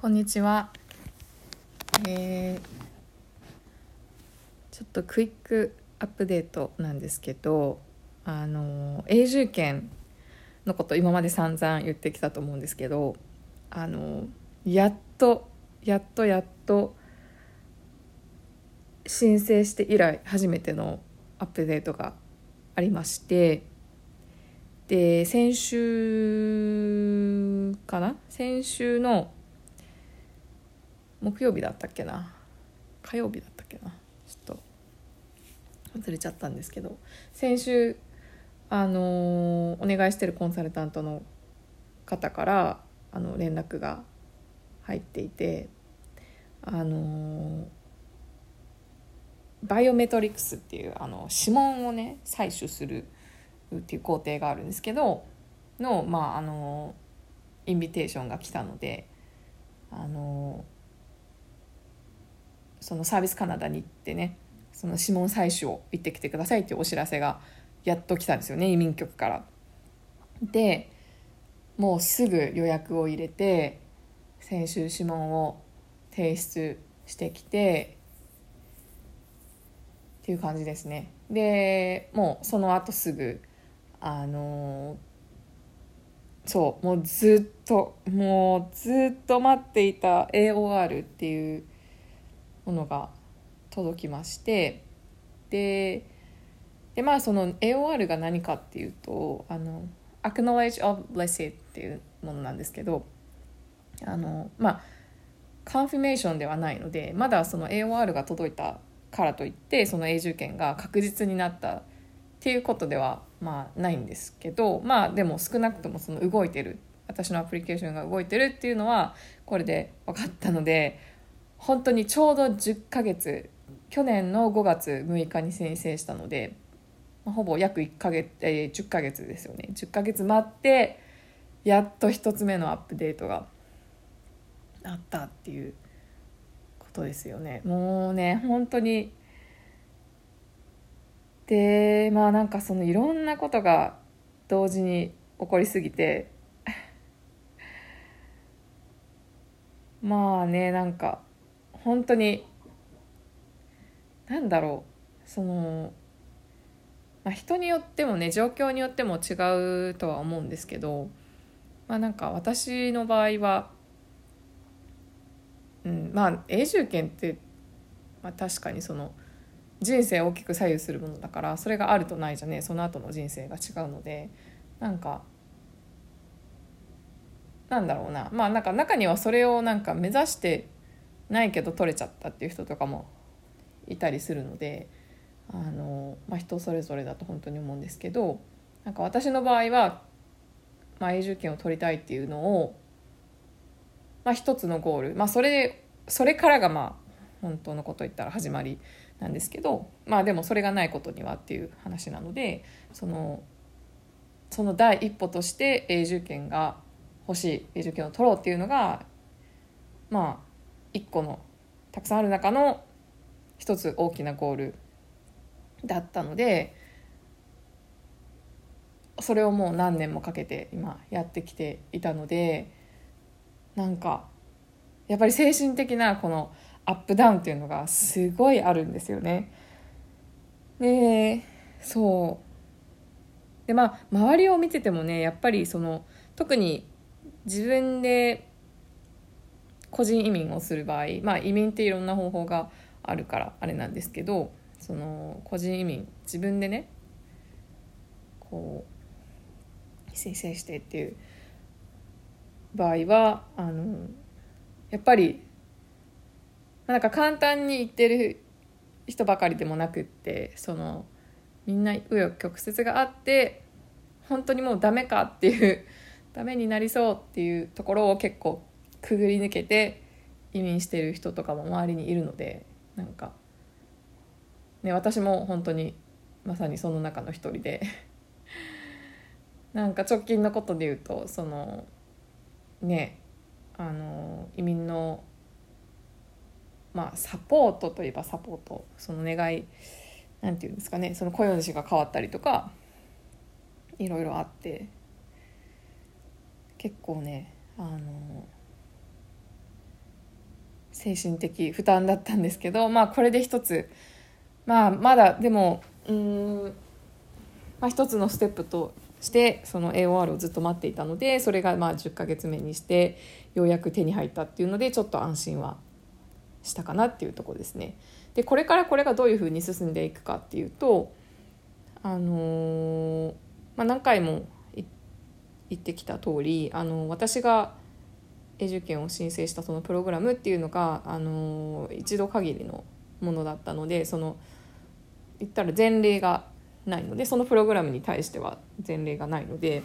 こんにちは。えーちょっとクイックアップデートなんですけど、あの永住権のこと今まで散々言ってきたと思うんですけど、あのやっとやっとやっと申請して以来初めてのアップデートがありまして。で先週かな？先週の木曜日だったっけな？火曜日だったっけな？ちょっと忘れちゃったんですけど。先週あのお願いしてるコンサルタントの方からあの連絡が入っていてあのバイオメトリクスっていうあの指紋をね採取するっていう工程があるんですけどのまああのインビテーションが来たのであのそのサービスカナダに行ってねその指紋採取を行ってきてくださいっていうお知らせがやっと来たんですよね移民局から。でもうすぐ予約を入れて先週指紋を提出してきてっていう感じですね。でもうその後すぐあのそうもうずっともうずっと待っていた AOR っていうものが届きましてででまあその AOR が何かっていうとあの Acknowledge of Blessed っていうものなんですけどあのまあカンフィメーションではないのでまだその AOR が届いたからといってその永住権が確実になったっていうことではまあないんですけどまあでも少なくともその動いてる私のアプリケーションが動いてるっていうのはこれで分かったので本当にちょうど10ヶ月去年の5月6日に申請したので、まあほぼ約1ヶ月、えー10ヶ月ですよね。10ヶ月待ってやっと1つ目のアップデートがあったっていうことですよね。もうね本当にでまあなんかそのいろんなことが同時に起こりすぎて まあねなんか本当になんだろうその、まあ、人によってもね状況によっても違うとは思うんですけどまあなんか私の場合は、うん、まあ永住権って、まあ、確かにその人生を大きく左右するものだからそれがあるとないじゃねその後の人生が違うのでなんかなんだろうなまあなんか中にはそれをなんか目指してないけど取れちゃったっていう人とかもいたりするのであの、まあ、人それぞれだと本当に思うんですけどなんか私の場合は、まあ、永住権を取りたいっていうのを、まあ、一つのゴール、まあ、それそれからがまあ本当のこと言ったら始まりなんですけどまあでもそれがないことにはっていう話なのでそのその第一歩として永住権が欲しい永住権を取ろうっていうのがまあ一個のたくさんある中の一つ大きなゴールだったのでそれをもう何年もかけて今やってきていたのでなんかやっぱり精神的なこのアップダウンっていうのがすごいあるんですよね。でそうでまあ周りを見ててもねやっぱりその特に自分で個人移民をする場合まあ移民っていろんな方法があるからあれなんですけどその個人移民自分でねこう申請してっていう場合はあのやっぱりまあなんか簡単に言ってる人ばかりでもなくってそのみんな紆余曲折があって本当にもうダメかっていうダメになりそうっていうところを結構くぐり抜けて移民してる人とかも周りにいるのでなんか、ね、私も本当にまさにその中の一人で なんか直近のことで言うとそのねあの移民のまあサポートといえばサポートその願いなんていうんですかねその雇用主が変わったりとかいろいろあって結構ねあの精神的負担だったんですけど、まあ、これで一つ、まあ、まだでもうん、まあ、一つのステップとしてその AOR をずっと待っていたのでそれがまあ10ヶ月目にしてようやく手に入ったっていうのでちょっと安心はしたかなっていうとこですね。でこれからこれがどういうふうに進んでいくかっていうとあのー、まあ、何回も言ってきた通りあの私が永住権を申請したそのプログラムっていうのがあの一度限りのものだったのでその言ったら前例がないのでそのプログラムに対しては前例がないので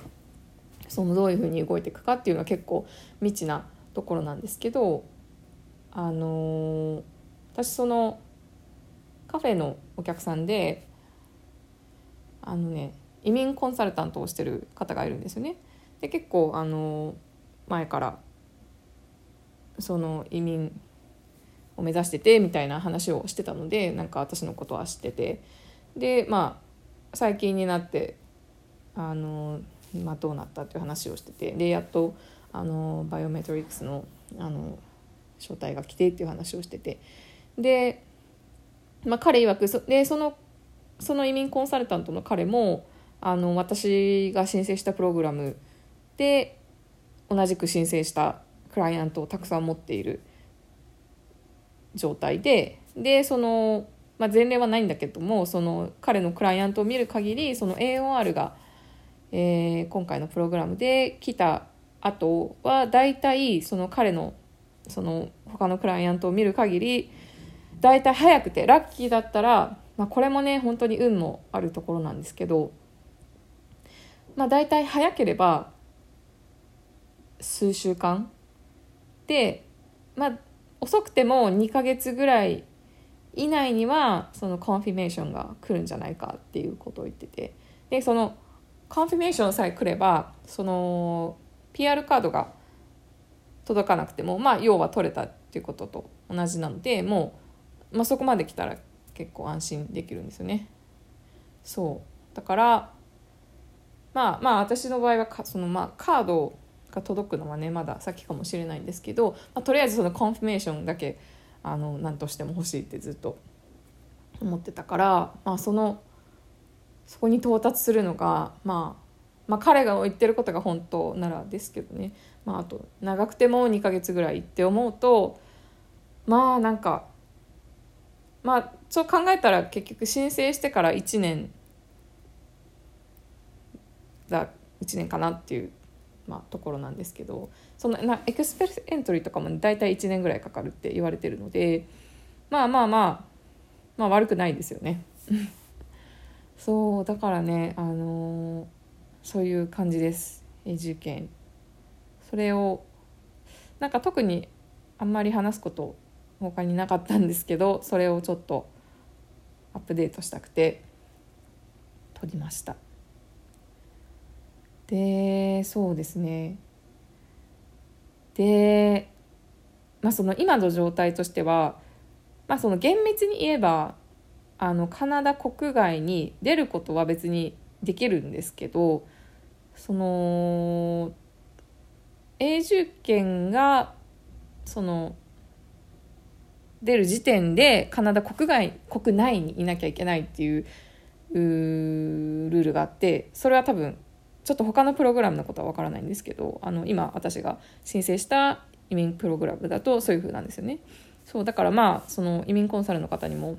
そのどういうふうに動いていくかっていうのは結構未知なところなんですけどあの私そのカフェのお客さんであのね移民コンサルタントをしてる方がいるんですよね。で結構あの前からその移民を目指しててみたいな話をしてたのでなんか私のことは知ってて。でまあ最近になってあの、まあ、どうなったっていう話をしてて。でやっとあのバイオメトリックスのあの招待が来てっていう話をしてて。で、まあ、彼曰くそでそのその移民コンサルタントの彼もあの私が申請したプログラムで同じく申請したクライアントをたくさん持っている状態ででその、まあ、前例はないんだけどもその彼のクライアントを見る限りその AOR が、えー、今回のプログラムで来た後は大体その彼のその他のクライアントを見る限り大体早くてラッキーだったら、まあ、これもね本当に運もあるところなんですけど、まあ、大体早ければ数週間で、まあ、遅くても2ヶ月ぐらい以内にはその confirmation が来るんじゃないかっていうことを言っててでその confirmation さえ来ればその PR カードが届かなくてもまあ要は取れたっていうことと同じなのでもう、まあ、そこまで来たら結構安心できるんですよね。そうだからまあまあ私の場合はそのまあカードが届くのはねまだ先かもしれないんですけど、まあ、とりあえずその confirmation だけあの何としても欲しいってずっと思ってたから、まあ、そのそこに到達するのが、まあ、まあ彼が言ってることが本当ならですけどね、まあ、あと長くても2ヶ月ぐらいって思うとまあなんかまあそう考えたら結局申請してから1年だ1年かなっていうまあ、ところなんですけどそのなエクスペルエントリーとかも大体1年ぐらいかかるって言われてるのでまあまあまあまあ悪くないですよね。そうだからねあのー、そういう感じです。永住権それをなんか特にあんまり話すこと他になかったんですけどそれをちょっとアップデートしたくて撮りました。でそうですね。で、まあ、その今の状態としては、まあ、その厳密に言えばあのカナダ国外に出ることは別にできるんですけどその永住権がその出る時点でカナダ国外国内にいなきゃいけないっていうルールがあってそれは多分ちょっと他のプログラムのことは分からないんですけどあの今私が申請した移民プログラムだとそういう風なんですよね。そうだからまあその移民コンサルの方にも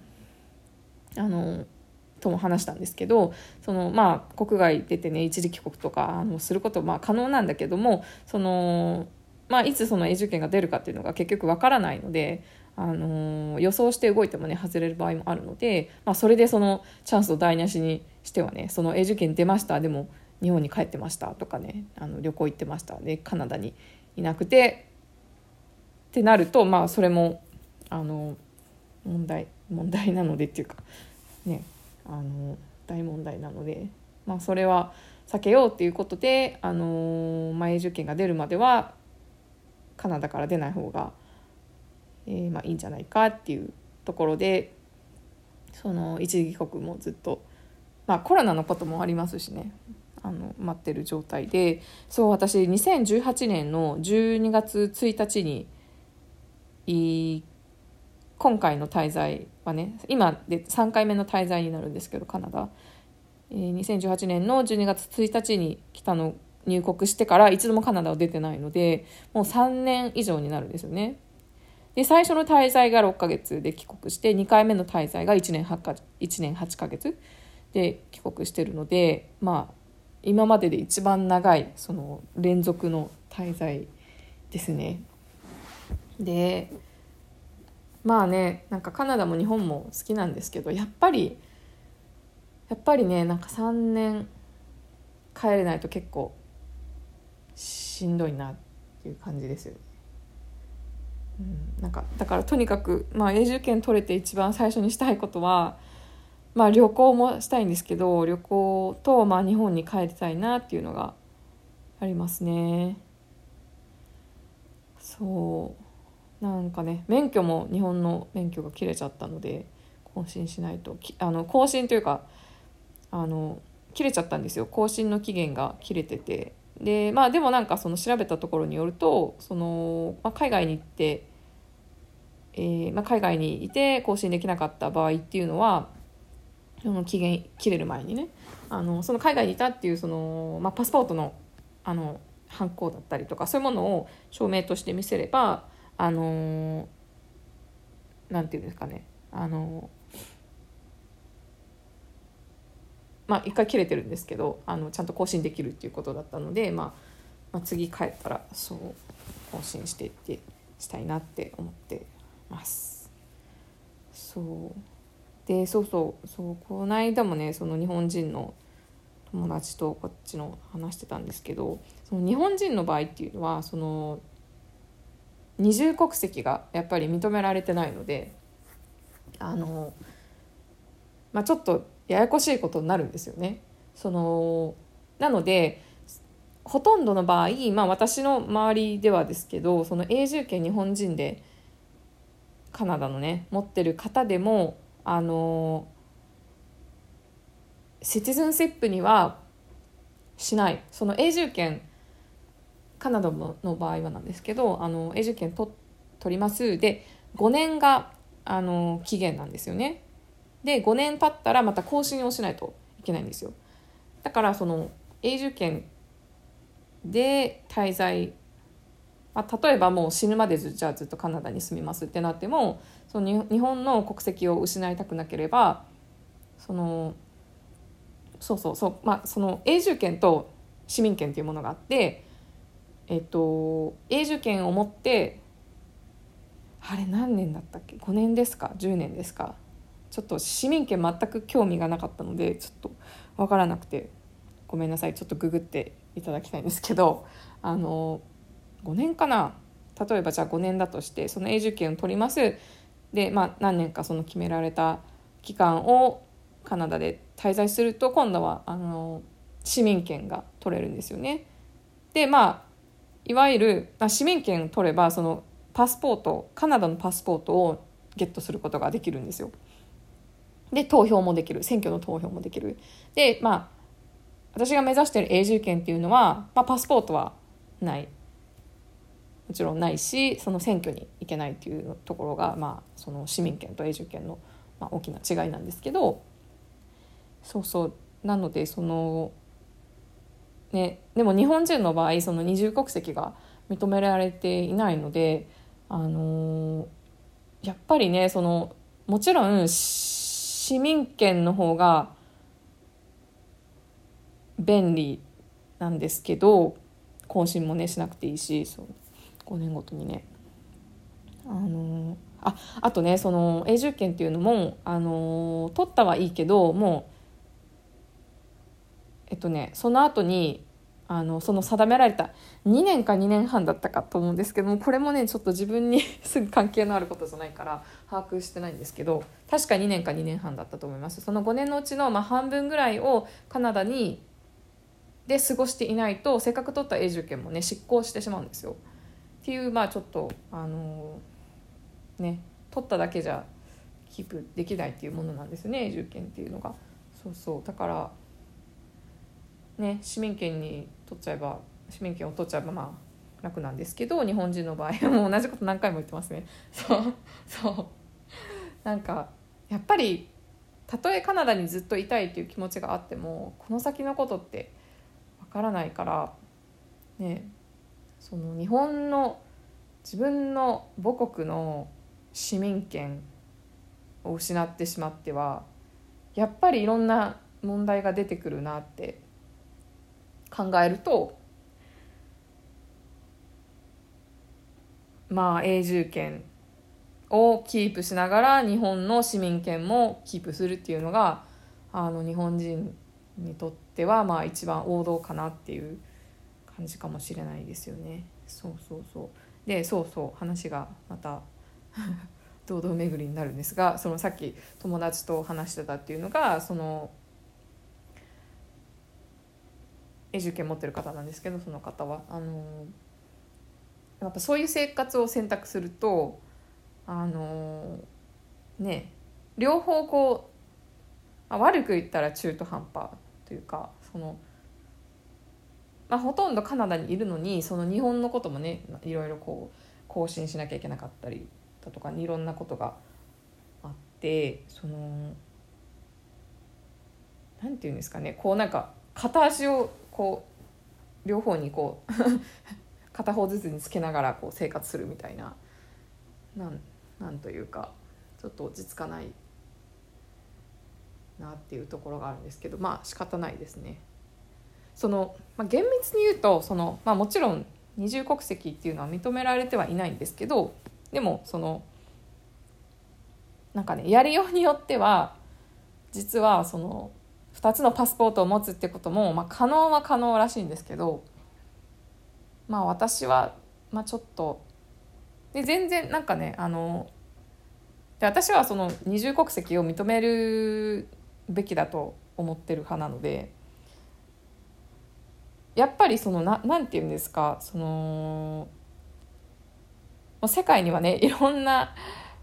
あのとも話したんですけどそのまあ国外出てね一時帰国とかあのすることまあ可能なんだけどもその、まあ、いつその永住権が出るかっていうのが結局わからないので。あの予想して動いてもね外れる場合もあるので、まあ、それでそのチャンスを台無しにしてはねその永住権出ましたでも日本に帰ってましたとかねあの旅行行ってました。でカナダにいなくてってなるとまあそれもあの問題問題なのでっていうかねあの大問題なので、まあ、それは避けようっていうことで、あのまあ、永住権が出るまではカナダから出ない方が、えーまあ、いいんじゃないかっていうところでその一時帰国もずっと、まあ、コロナのこともありますしね。あの待ってる状態でそう私2018年の12月1日に今回の滞在はね今で3回目の滞在になるんですけどカナダ、えー、2018年の12月1日に来たの入国してから一度もカナダを出てないのでもう3年以上になるんですよね。で最初の滞在が6ヶ月で帰国して2回目の滞在が1年 ,8 か1年8ヶ月で帰国してるのでまあ今までで一番長いその連続の滞在ですねでまあねなんかカナダも日本も好きなんですけどやっぱりやっぱりねなんか3年帰れないと結構しんどいなっていう感じですよね。うん、なんかだからとにかく、まあ、永住権取れて一番最初にしたいことは、まあ、旅行もしたいんですけど旅行と、まあ、日本に帰りたいなっていうのがありますね。そう。なんかね免許も日本の免許が切れちゃったので更新しないとあの更新というかあの切れちゃったんですよ。更新の期限が切れてて。でまあでもなんかその調べたところによるとその、まあ、海外に行って、えーまあ、海外にいて更新できなかった場合っていうのはその期限切れる前にねあのその海外にいたっていうその、まあ、パスポートのあのハンコだったりとかそういうものを証明として見せればあのなんていうんですかねあのまあ一回切れてるんですけどあのちゃんと更新できるっていうことだったので、まあ、まあ次帰ったらそう更新していってしたいなって思ってます。そうでそうそうそうこの間もねその日本人の友達とこっちの話してたんですけどその日本人の場合っていうのはその二重国籍がやっぱり認められてないのであの、まあ、ちょっとややこしいことになるんですよね。そのなのでほとんどの場合、まあ、私の周りではですけどその永住権日本人でカナダのね持ってる方でもあのシティズンシップにはしない。その永住権カナダの場合はなんですけどあの永住権取取ります。で5年があの期限なんですよね。で5年経ったらまた更新をしないといけないんですよ。だからその永住権で滞在、まあ、例えばもう死ぬまでじゃあずっとカナダに住みますってなってもその日本の国籍を失いたくなければそのそうそうそうまあその永住権と市民権っていうものがあってえっと永住権を持ってあれ何年だったっけ？5年ですか？10年ですか？ちょっと市民権全く興味がなかったのでちょっと分からなくてごめんなさい。ちょっとググっていただきたいんですけどあの5年かな例えばじゃあ5年だとしてその永住権を取りますで、まあ、何年かその決められた期間をカナダで滞在すると今度はあの市民権が取れるんですよね。でまあいわゆる市民権を取ればそのパスポートカナダのパスポートをゲットすることができるんですよ。で投票もできる選挙の投票もできる。でまあ私が目指してる永住権っていうのは、まあ、パスポートはないもちろんないしその選挙に行けないっていうところが、まあ、その市民権と永住権の、まあ、大きな違いなんですけどそうそう。なのでそのね、でも日本人の場合その二重国籍が認められていないので、あのー、やっぱりねそのもちろん市民権の方が便利なんですけど更新もねしなくていいしそう。5年ごとにね。あのー、ああとねその永住権っていうのも、あのー、取ったはいいけどもうえっとねその後にあのその定められた2年か2年半だったかと思うんですけどもこれもねちょっと自分に すぐ関係のあることじゃないから把握してないんですけど確か2年か2年半だったと思いますその5年のうちのまあ半分ぐらいをカナダにで過ごしていないとせっかく取った永住権もね執行してしまうんですよっていうまあちょっとあのー、ね取っただけじゃキープできないっていうものなんですね永住権っていうのが。そうそう。だからね市民権に取っちゃえば市民権を取っちゃえばまあ楽なんですけど日本人の場合もう同じこと何回も言ってますね。そうそう。なんかやっぱりたとえカナダにずっといたいっていう気持ちがあってもこの先のことってわからないからねその日本の自分の母国の市民権を失ってしまってはやっぱりいろんな問題が出てくるなって考えるとまあ永住権をキープしながら日本の市民権もキープするっていうのがあの日本人にとってはまあ一番王道かなっていう感じかもしれないですよね。そうそうそうでそうそう話がまた 堂々巡りになるんですがそのさっき友達と話してたっていうのがその永住権持ってる方なんですけどその方はあのやっぱそういう生活を選択するとあのね両方こう、あ、悪く言ったら中途半端というかその、まあ、ほとんどカナダにいるのにその日本のこともねいろいろこう更新しなきゃいけなかったりだとかいろんなことがあってそのなんて言うんですかねこうなんか片足をこう両方にこう 片方ずつにつけながらこう生活するみたいななんなんというかちょっと落ち着かないなっていうところがあるんですけどまあ仕方ないですね。その、まあ、厳密に言うとその、まあ、もちろん二重国籍っていうのは認められてはいないんですけどでもそのなんかねやりようによっては実はその2つのパスポートを持つってことも、まあ、可能は可能らしいんですけどまあ私は、まあ、ちょっとで全然なんかねあので私はその二重国籍を認めるべきだと思ってる派なのでやっぱりそのななんて言うんですかその世界にはね いろんな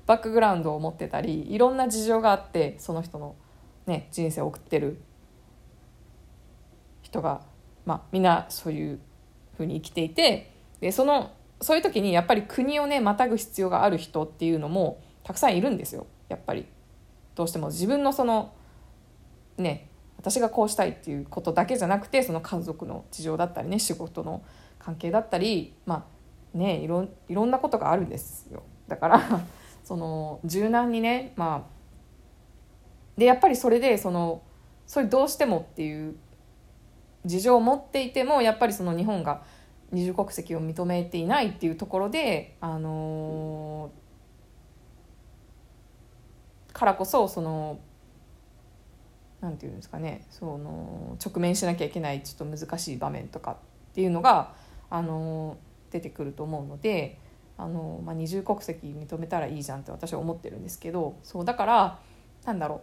バックグラウンドを持ってたりいろんな事情があってその人の、ね、人生を送ってる人が、まあ、みんなそういうふうに生きていてでそのそういう時にやっぱり国をねまたぐ必要がある人っていうのもたくさんいるんですよ。やっぱり。どうしても自分のそのね私がこうしたいっていうことだけじゃなくてその家族の事情だったりね仕事の関係だったりまあねいろいろんなことがあるんですよ。だから その柔軟にねまあでやっぱりそれでそのそれどうしてもっていう事情を持っていてもやっぱりその日本が二重国籍を認めていないっていうところで、あのー、からこそそのなんていうんですかねその直面しなきゃいけないちょっと難しい場面とかっていうのが、あの、出てくると思うので、あの、まあ、二重国籍認めたらいいじゃんって私は思ってるんですけどそうだからなんだろ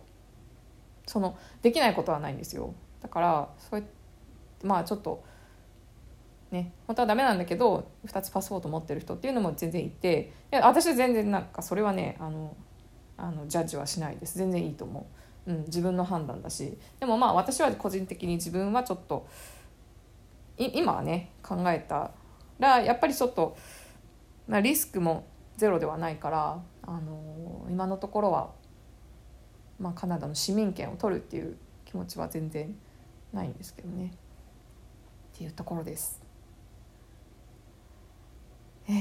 うそのできないことはないんですよ。だからそうまあちょっとね本当はダメなんだけど2つパスポート持ってる人っていうのも全然いていや私は全然なんかそれはねあのあのジャッジはしないです全然いいと思う、うん、自分の判断だし。でもまあ私は個人的に自分はちょっと今はね考えたらやっぱりちょっと、まあ、リスクもゼロではないからあの今のところは、まあ、カナダの市民権を取るっていう気持ちは全然ないんですけどね。っていうところです。えー、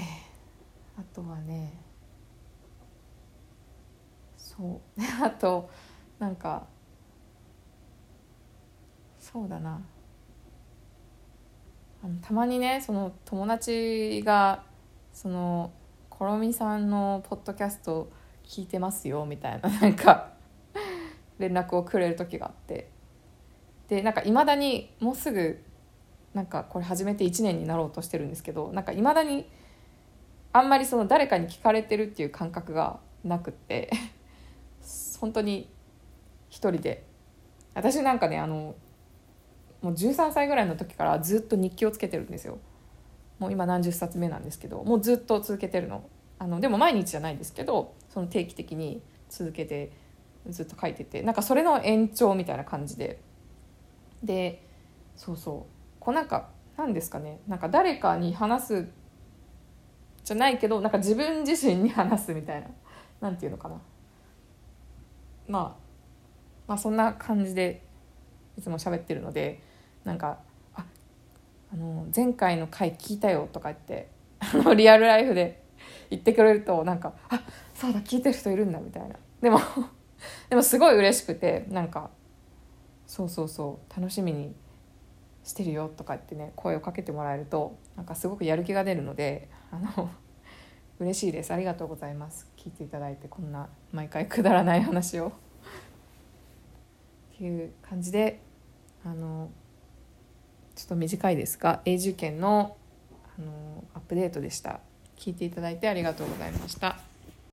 あとはねそう。あとなんかそうだな。あのたまにねその友達がその「コロミさんのポッドキャスト聞いてますよ」みたいな なんか連絡をくれる時があって。でなんかいまだにもうすぐなんかこれ始めて1年になろうとしてるんですけどなんかいまだにあんまりその誰かに聞かれてるっていう感覚がなくって。本当に一人で。私なんかねあのもう13歳ぐらいの時からずっと日記をつけてるんですよ。もう今何十冊目なんですけどもうずっと続けてるの。あのでも毎日じゃないですけどその定期的に続けてずっと書いててなんかそれの延長みたいな感じで。でそうそう。こうなんか何ですかね。なんか誰かに話すじゃないけどなんか自分自身に話すみたいな。なんていうのかな。まあまあそんな感じでいつも喋ってるのでなんか「ああの前回の回聞いたよ」とか言ってあのリアルライフで言ってくれるとなんか「あそうだ聞いてる人いるんだ」みたいな。でもでもすごい嬉しくてなんかそうそうそう楽しみにしてるよとかってね声をかけてもらえるとなんかすごくやる気が出るのであの嬉しいです。ありがとうございます。聞いていただいてこんな毎回くだらない話を。いう感じであのちょっと短いですが永住権のあのアップデートでした。聞いていただいてありがとうございました。